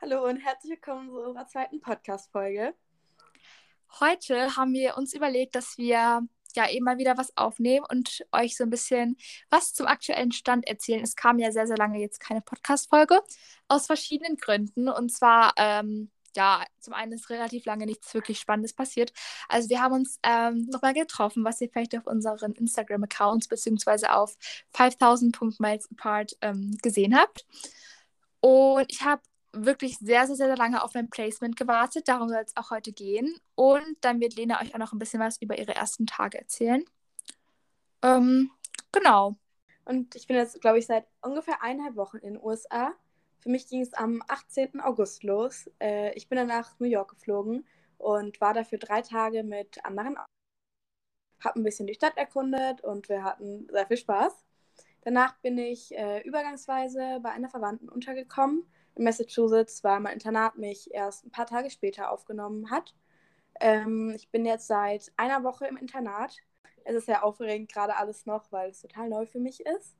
Hallo und herzlich willkommen zu unserer zweiten Podcast-Folge. Heute haben wir uns überlegt, dass wir ja eben mal wieder was aufnehmen und euch so ein bisschen was zum aktuellen Stand erzählen. Es kam ja sehr, sehr lange jetzt keine Podcast-Folge aus verschiedenen Gründen. Und zwar, ähm, ja, zum einen ist relativ lange nichts wirklich Spannendes passiert. Also wir haben uns ähm, nochmal getroffen, was ihr vielleicht auf unseren Instagram-Accounts beziehungsweise auf 5000.miles apart ähm, gesehen habt. Und ich habe wirklich sehr, sehr, sehr lange auf mein Placement gewartet. Darum soll es auch heute gehen. Und dann wird Lena euch auch noch ein bisschen was über ihre ersten Tage erzählen. Ähm, genau. Und ich bin jetzt, glaube ich, seit ungefähr eineinhalb Wochen in den USA. Für mich ging es am 18. August los. Äh, ich bin dann nach New York geflogen und war dafür drei Tage mit anderen. Hab ein bisschen die Stadt erkundet und wir hatten sehr viel Spaß. Danach bin ich äh, übergangsweise bei einer Verwandten untergekommen in Massachusetts, weil mein Internat mich erst ein paar Tage später aufgenommen hat. Ähm, ich bin jetzt seit einer Woche im Internat. Es ist sehr aufregend, gerade alles noch, weil es total neu für mich ist.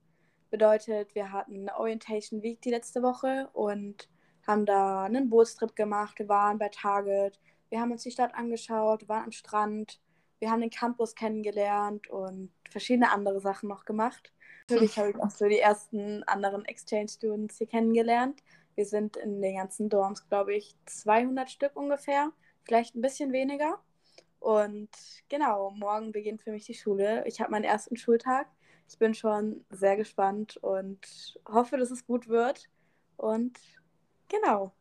Bedeutet, wir hatten eine Orientation Week die letzte Woche und haben da einen Bootstrip gemacht. Wir waren bei Target, wir haben uns die Stadt angeschaut, waren am Strand, wir haben den Campus kennengelernt und verschiedene andere Sachen noch gemacht. Natürlich habe ich auch so die ersten anderen Exchange-Students hier kennengelernt. Wir sind in den ganzen Dorms, glaube ich, 200 Stück ungefähr, vielleicht ein bisschen weniger. Und genau, morgen beginnt für mich die Schule. Ich habe meinen ersten Schultag. Ich bin schon sehr gespannt und hoffe, dass es gut wird. Und genau.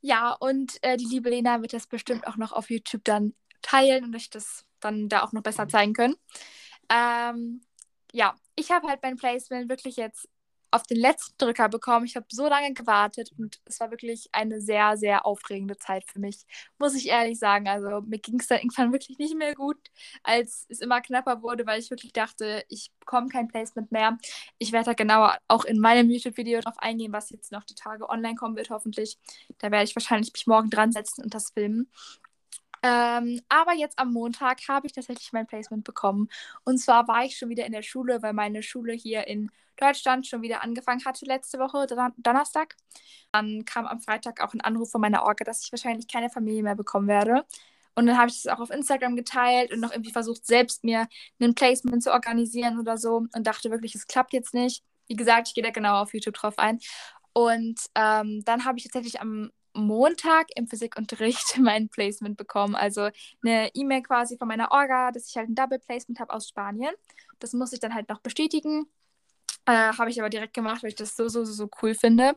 Ja, und äh, die liebe Lena wird das bestimmt auch noch auf YouTube dann teilen und euch das dann da auch noch besser zeigen können. Ähm, ja, ich habe halt mein Placement wirklich jetzt auf den letzten Drücker bekommen. Ich habe so lange gewartet und es war wirklich eine sehr, sehr aufregende Zeit für mich, muss ich ehrlich sagen. Also mir ging es dann irgendwann wirklich nicht mehr gut, als es immer knapper wurde, weil ich wirklich dachte, ich bekomme kein Placement mehr. Ich werde da genauer auch in meinem YouTube-Video drauf eingehen, was jetzt noch die Tage online kommen wird, hoffentlich. Da werde ich wahrscheinlich mich morgen dran setzen und das filmen. Ähm, aber jetzt am Montag habe ich tatsächlich mein Placement bekommen. Und zwar war ich schon wieder in der Schule, weil meine Schule hier in Deutschland schon wieder angefangen hatte letzte Woche, Don Donnerstag. Dann kam am Freitag auch ein Anruf von meiner Orga, dass ich wahrscheinlich keine Familie mehr bekommen werde. Und dann habe ich das auch auf Instagram geteilt und noch irgendwie versucht, selbst mir ein Placement zu organisieren oder so und dachte wirklich, es klappt jetzt nicht. Wie gesagt, ich gehe da genau auf YouTube drauf ein. Und ähm, dann habe ich tatsächlich am Montag im Physikunterricht mein Placement bekommen. Also eine E-Mail quasi von meiner Orga, dass ich halt ein Double Placement habe aus Spanien. Das muss ich dann halt noch bestätigen. Äh, habe ich aber direkt gemacht, weil ich das so, so, so, so cool finde.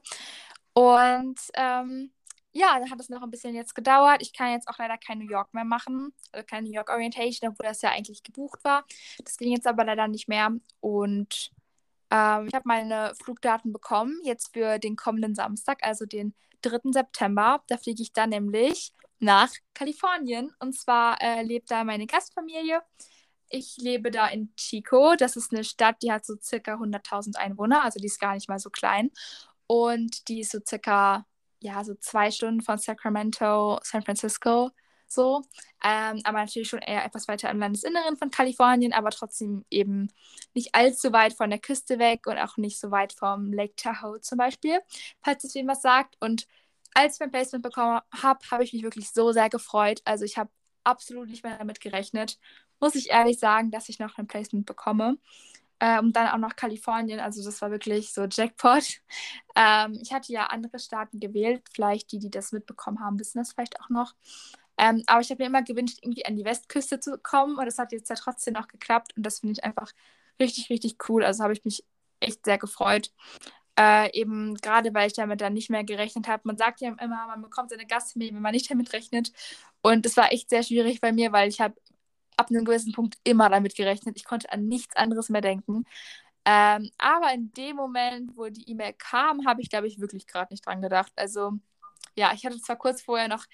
Und ähm, ja, dann hat es noch ein bisschen jetzt gedauert. Ich kann jetzt auch leider kein New York mehr machen, also keine New York Orientation, obwohl das ja eigentlich gebucht war. Das ging jetzt aber leider nicht mehr. Und ähm, ich habe meine Flugdaten bekommen, jetzt für den kommenden Samstag, also den 3. September. Da fliege ich dann nämlich nach Kalifornien. Und zwar äh, lebt da meine Gastfamilie. Ich lebe da in Chico. Das ist eine Stadt, die hat so circa 100.000 Einwohner. Also die ist gar nicht mal so klein. Und die ist so circa, ja, so zwei Stunden von Sacramento, San Francisco so. Ähm, aber natürlich schon eher etwas weiter im Landesinneren von Kalifornien, aber trotzdem eben nicht allzu weit von der Küste weg und auch nicht so weit vom Lake Tahoe zum Beispiel, falls es was sagt. Und als ich mein Placement bekommen habe, habe ich mich wirklich so sehr gefreut. Also ich habe absolut nicht mehr damit gerechnet, muss ich ehrlich sagen, dass ich noch ein Placement bekomme. Äh, und dann auch noch Kalifornien, also das war wirklich so Jackpot. Ähm, ich hatte ja andere Staaten gewählt, vielleicht die, die das mitbekommen haben, wissen das vielleicht auch noch. Ähm, aber ich habe mir immer gewünscht, irgendwie an die Westküste zu kommen und das hat jetzt ja trotzdem noch geklappt und das finde ich einfach richtig, richtig cool. Also habe ich mich echt sehr gefreut. Äh, eben gerade, weil ich damit dann nicht mehr gerechnet habe. Man sagt ja immer, man bekommt seine Gastfamilie, wenn man nicht damit rechnet. Und das war echt sehr schwierig bei mir, weil ich habe ab einem gewissen Punkt immer damit gerechnet. Ich konnte an nichts anderes mehr denken. Ähm, aber in dem Moment, wo die E-Mail kam, habe ich, glaube ich, wirklich gerade nicht dran gedacht. Also ja, ich hatte zwar kurz vorher noch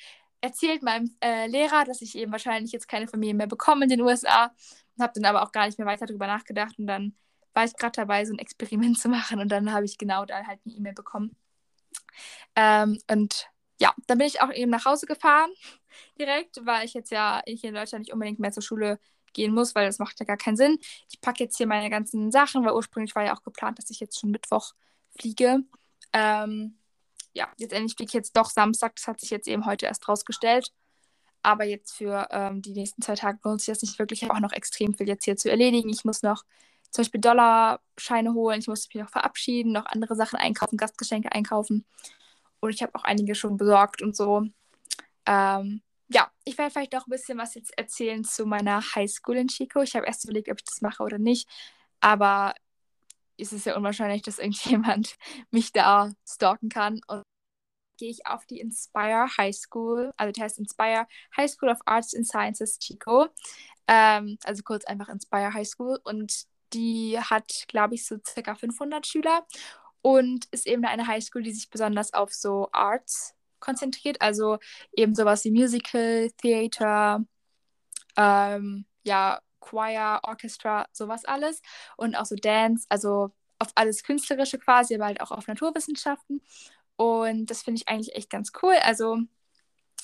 erzählt meinem äh, Lehrer, dass ich eben wahrscheinlich jetzt keine Familie mehr bekomme in den USA und habe dann aber auch gar nicht mehr weiter darüber nachgedacht und dann war ich gerade dabei, so ein Experiment zu machen und dann habe ich genau da halt eine E-Mail bekommen. Ähm, und ja, dann bin ich auch eben nach Hause gefahren direkt, weil ich jetzt ja hier in Deutschland nicht unbedingt mehr zur Schule gehen muss, weil das macht ja gar keinen Sinn. Ich packe jetzt hier meine ganzen Sachen, weil ursprünglich war ja auch geplant, dass ich jetzt schon Mittwoch fliege. Ähm, ja, letztendlich fliege ich jetzt doch Samstag. Das hat sich jetzt eben heute erst rausgestellt. Aber jetzt für ähm, die nächsten zwei Tage lohnt sich das nicht wirklich. Ich habe auch noch extrem viel jetzt hier zu erledigen. Ich muss noch zum Beispiel Dollarscheine holen. Ich muss mich noch verabschieden, noch andere Sachen einkaufen, Gastgeschenke einkaufen. Und ich habe auch einige schon besorgt und so. Ähm, ja, ich werde vielleicht auch ein bisschen was jetzt erzählen zu meiner Highschool in Chico. Ich habe erst überlegt, ob ich das mache oder nicht. Aber ist es ja unwahrscheinlich, dass irgendjemand mich da stalken kann. Und gehe ich auf die Inspire High School, also die heißt Inspire High School of Arts and Sciences Chico. Ähm, also kurz einfach Inspire High School. Und die hat, glaube ich, so circa 500 Schüler und ist eben eine High School, die sich besonders auf so Arts konzentriert. Also eben sowas wie Musical, Theater, ähm, ja, Choir, Orchestra, sowas alles. Und auch so Dance, also auf alles Künstlerische quasi, aber halt auch auf Naturwissenschaften. Und das finde ich eigentlich echt ganz cool. Also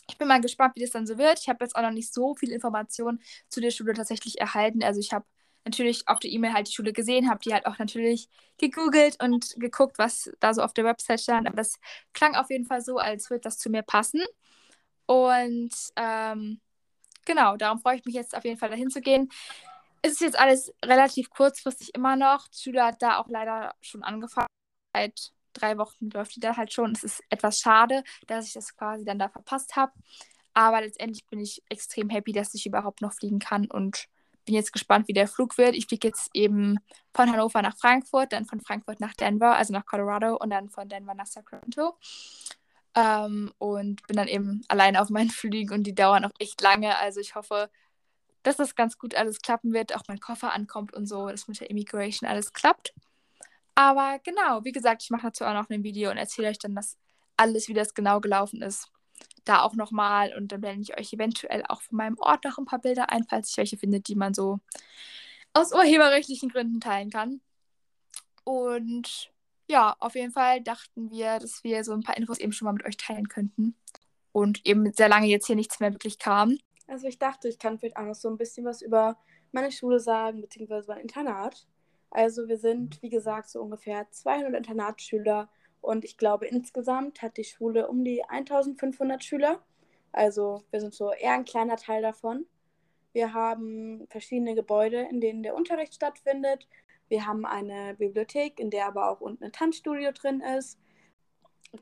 ich bin mal gespannt, wie das dann so wird. Ich habe jetzt auch noch nicht so viel Informationen zu der Schule tatsächlich erhalten. Also ich habe natürlich auf der E-Mail halt die Schule gesehen, habe die halt auch natürlich gegoogelt und geguckt, was da so auf der Website stand. Aber das klang auf jeden Fall so, als würde das zu mir passen. Und ähm, genau, darum freue ich mich jetzt auf jeden Fall dahin zu gehen. Es ist jetzt alles relativ kurzfristig immer noch. Schule hat da auch leider schon angefangen. Seit drei Wochen läuft die da halt schon. Es ist etwas schade, dass ich das quasi dann da verpasst habe. Aber letztendlich bin ich extrem happy, dass ich überhaupt noch fliegen kann und bin jetzt gespannt, wie der Flug wird. Ich fliege jetzt eben von Hannover nach Frankfurt, dann von Frankfurt nach Denver, also nach Colorado und dann von Denver nach Sacramento. Ähm, und bin dann eben alleine auf meinen Flügen und die dauern auch echt lange. Also ich hoffe, dass das ganz gut alles klappen wird, auch mein Koffer ankommt und so, dass mit der Immigration alles klappt. Aber genau, wie gesagt, ich mache dazu auch noch ein Video und erzähle euch dann das alles, wie das genau gelaufen ist da auch nochmal und dann blende ich euch eventuell auch von meinem Ort noch ein paar Bilder ein, falls ich welche finde, die man so aus urheberrechtlichen Gründen teilen kann. Und ja, auf jeden Fall dachten wir, dass wir so ein paar Infos eben schon mal mit euch teilen könnten. Und eben sehr lange jetzt hier nichts mehr wirklich kam. Also ich dachte, ich kann vielleicht auch noch so ein bisschen was über meine Schule sagen, beziehungsweise mein Internat. Also wir sind, wie gesagt, so ungefähr 200 Internatsschüler und ich glaube, insgesamt hat die Schule um die 1500 Schüler. Also wir sind so eher ein kleiner Teil davon. Wir haben verschiedene Gebäude, in denen der Unterricht stattfindet. Wir haben eine Bibliothek, in der aber auch unten ein Tanzstudio drin ist.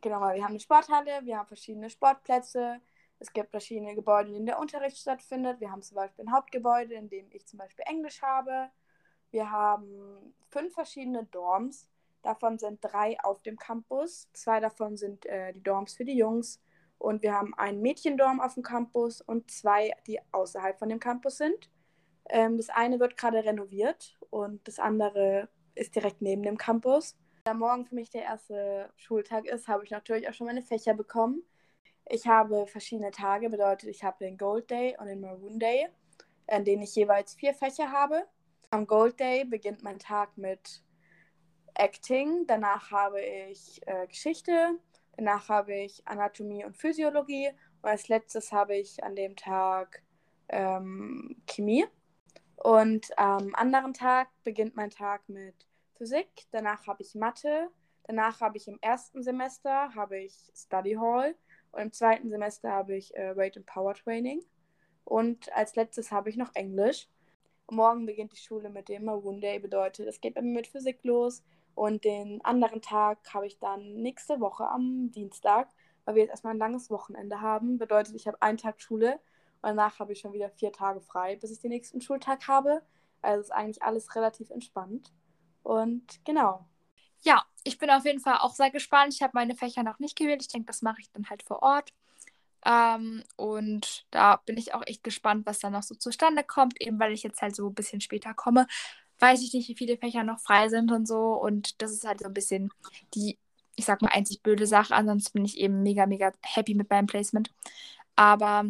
Genau, wir haben eine Sporthalle, wir haben verschiedene Sportplätze. Es gibt verschiedene Gebäude, in denen der Unterricht stattfindet. Wir haben zum Beispiel ein Hauptgebäude, in dem ich zum Beispiel Englisch habe. Wir haben fünf verschiedene Dorms. Davon sind drei auf dem Campus. Zwei davon sind äh, die Dorms für die Jungs. Und wir haben einen Mädchendorm auf dem Campus und zwei, die außerhalb von dem Campus sind. Ähm, das eine wird gerade renoviert und das andere ist direkt neben dem Campus. Da morgen für mich der erste Schultag ist, habe ich natürlich auch schon meine Fächer bekommen. Ich habe verschiedene Tage, bedeutet, ich habe den Gold Day und den Maroon Day, an denen ich jeweils vier Fächer habe. Am Gold Day beginnt mein Tag mit Acting, danach habe ich äh, Geschichte, danach habe ich Anatomie und Physiologie und als letztes habe ich an dem Tag ähm, Chemie. Und am anderen Tag beginnt mein Tag mit Physik, danach habe ich Mathe, danach habe ich im ersten Semester habe ich Study Hall. Und im zweiten Semester habe ich äh, Weight and Power Training. Und als letztes habe ich noch Englisch. Morgen beginnt die Schule mit dem Maroon Day, bedeutet, es geht bei mir mit Physik los, und den anderen Tag habe ich dann nächste Woche am Dienstag, weil wir jetzt erstmal ein langes Wochenende haben. Bedeutet, ich habe einen Tag Schule und danach habe ich schon wieder vier Tage frei, bis ich den nächsten Schultag habe. Also ist eigentlich alles relativ entspannt. Und genau. Ja, ich bin auf jeden Fall auch sehr gespannt. Ich habe meine Fächer noch nicht gewählt. Ich denke, das mache ich dann halt vor Ort. Ähm, und da bin ich auch echt gespannt, was dann noch so zustande kommt, eben weil ich jetzt halt so ein bisschen später komme weiß ich nicht, wie viele Fächer noch frei sind und so. Und das ist halt so ein bisschen die, ich sag mal, einzig blöde Sache. Ansonsten bin ich eben mega, mega happy mit meinem Placement. Aber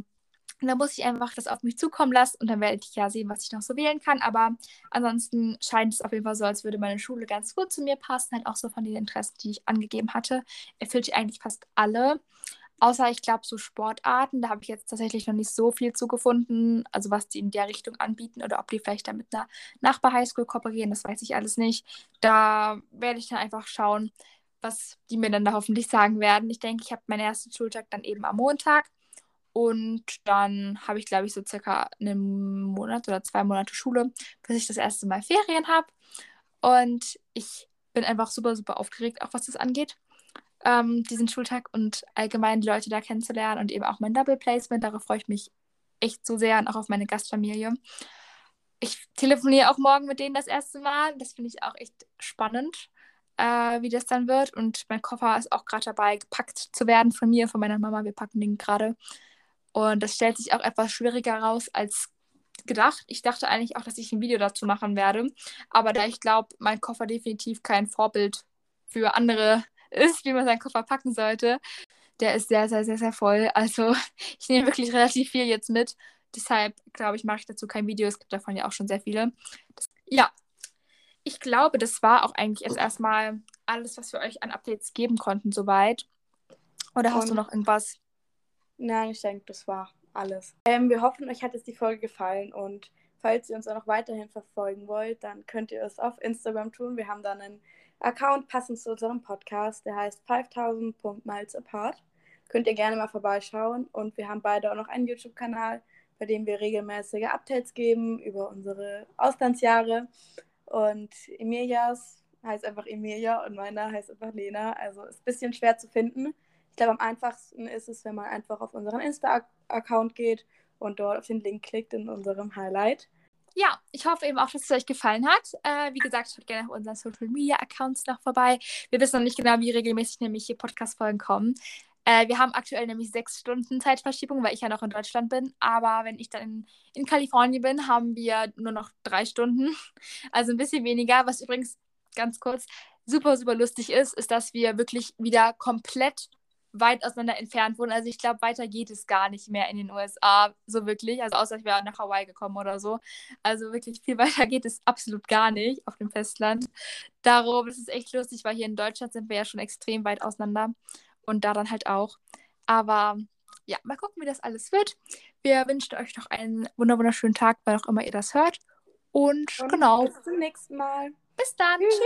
da muss ich einfach das auf mich zukommen lassen und dann werde ich ja sehen, was ich noch so wählen kann. Aber ansonsten scheint es auf jeden Fall so, als würde meine Schule ganz gut zu mir passen. Halt auch so von den Interessen, die ich angegeben hatte. Erfüllt ich eigentlich fast alle. Außer ich glaube, so Sportarten, da habe ich jetzt tatsächlich noch nicht so viel zugefunden, also was die in der Richtung anbieten oder ob die vielleicht da mit einer Nachbar-Highschool kooperieren, das weiß ich alles nicht. Da werde ich dann einfach schauen, was die mir dann da hoffentlich sagen werden. Ich denke, ich habe meinen ersten Schultag dann eben am Montag. Und dann habe ich, glaube ich, so circa einen Monat oder zwei Monate Schule, bis ich das erste Mal Ferien habe. Und ich bin einfach super, super aufgeregt, auch was das angeht, ähm, diesen Schultag und allgemein die Leute da kennenzulernen und eben auch mein Double Placement. Darauf freue ich mich echt so sehr und auch auf meine Gastfamilie. Ich telefoniere auch morgen mit denen das erste Mal. Das finde ich auch echt spannend, äh, wie das dann wird. Und mein Koffer ist auch gerade dabei, gepackt zu werden von mir, von meiner Mama. Wir packen den gerade. Und das stellt sich auch etwas schwieriger raus als gedacht. Ich dachte eigentlich auch, dass ich ein Video dazu machen werde. Aber da ich glaube, mein Koffer definitiv kein Vorbild für andere ist, wie man seinen Koffer packen sollte, der ist sehr, sehr, sehr, sehr voll. Also ich nehme wirklich relativ viel jetzt mit. Deshalb glaube ich, mache ich dazu kein Video. Es gibt davon ja auch schon sehr viele. Das, ja, ich glaube, das war auch eigentlich jetzt erstmal alles, was wir euch an Updates geben konnten, soweit. Oder hast Und du noch irgendwas? Nein, ich denke, das war alles. Ähm, wir hoffen, euch hat jetzt die Folge gefallen und falls ihr uns auch noch weiterhin verfolgen wollt, dann könnt ihr es auf Instagram tun. Wir haben dann einen Account passend zu unserem Podcast, der heißt 5000.miles apart. Könnt ihr gerne mal vorbeischauen und wir haben beide auch noch einen YouTube-Kanal, bei dem wir regelmäßige Updates geben über unsere Auslandsjahre. Und Emilias heißt einfach Emilia und meiner heißt einfach Lena. Also ist ein bisschen schwer zu finden. Ich glaube, am einfachsten ist es, wenn man einfach auf unseren Insta-Account geht und dort auf den Link klickt in unserem Highlight. Ja, ich hoffe eben auch, dass es euch gefallen hat. Äh, wie gesagt, schaut gerne auf unseren Social Media Accounts noch vorbei. Wir wissen noch nicht genau, wie regelmäßig nämlich hier Podcast-Folgen kommen. Äh, wir haben aktuell nämlich sechs Stunden Zeitverschiebung, weil ich ja noch in Deutschland bin. Aber wenn ich dann in, in Kalifornien bin, haben wir nur noch drei Stunden. Also ein bisschen weniger. Was übrigens ganz kurz super, super lustig ist, ist, dass wir wirklich wieder komplett weit auseinander entfernt wohnen. Also ich glaube, weiter geht es gar nicht mehr in den USA, so wirklich. Also außer ich wäre nach Hawaii gekommen oder so. Also wirklich viel weiter geht es absolut gar nicht auf dem Festland. Darum ist es echt lustig, weil hier in Deutschland sind wir ja schon extrem weit auseinander und da dann halt auch. Aber ja, mal gucken, wie das alles wird. Wir wünschen euch noch einen wunderschönen Tag, wann auch immer ihr das hört. Und, und genau. Bis zum nächsten Mal. Bis dann. Tschüss.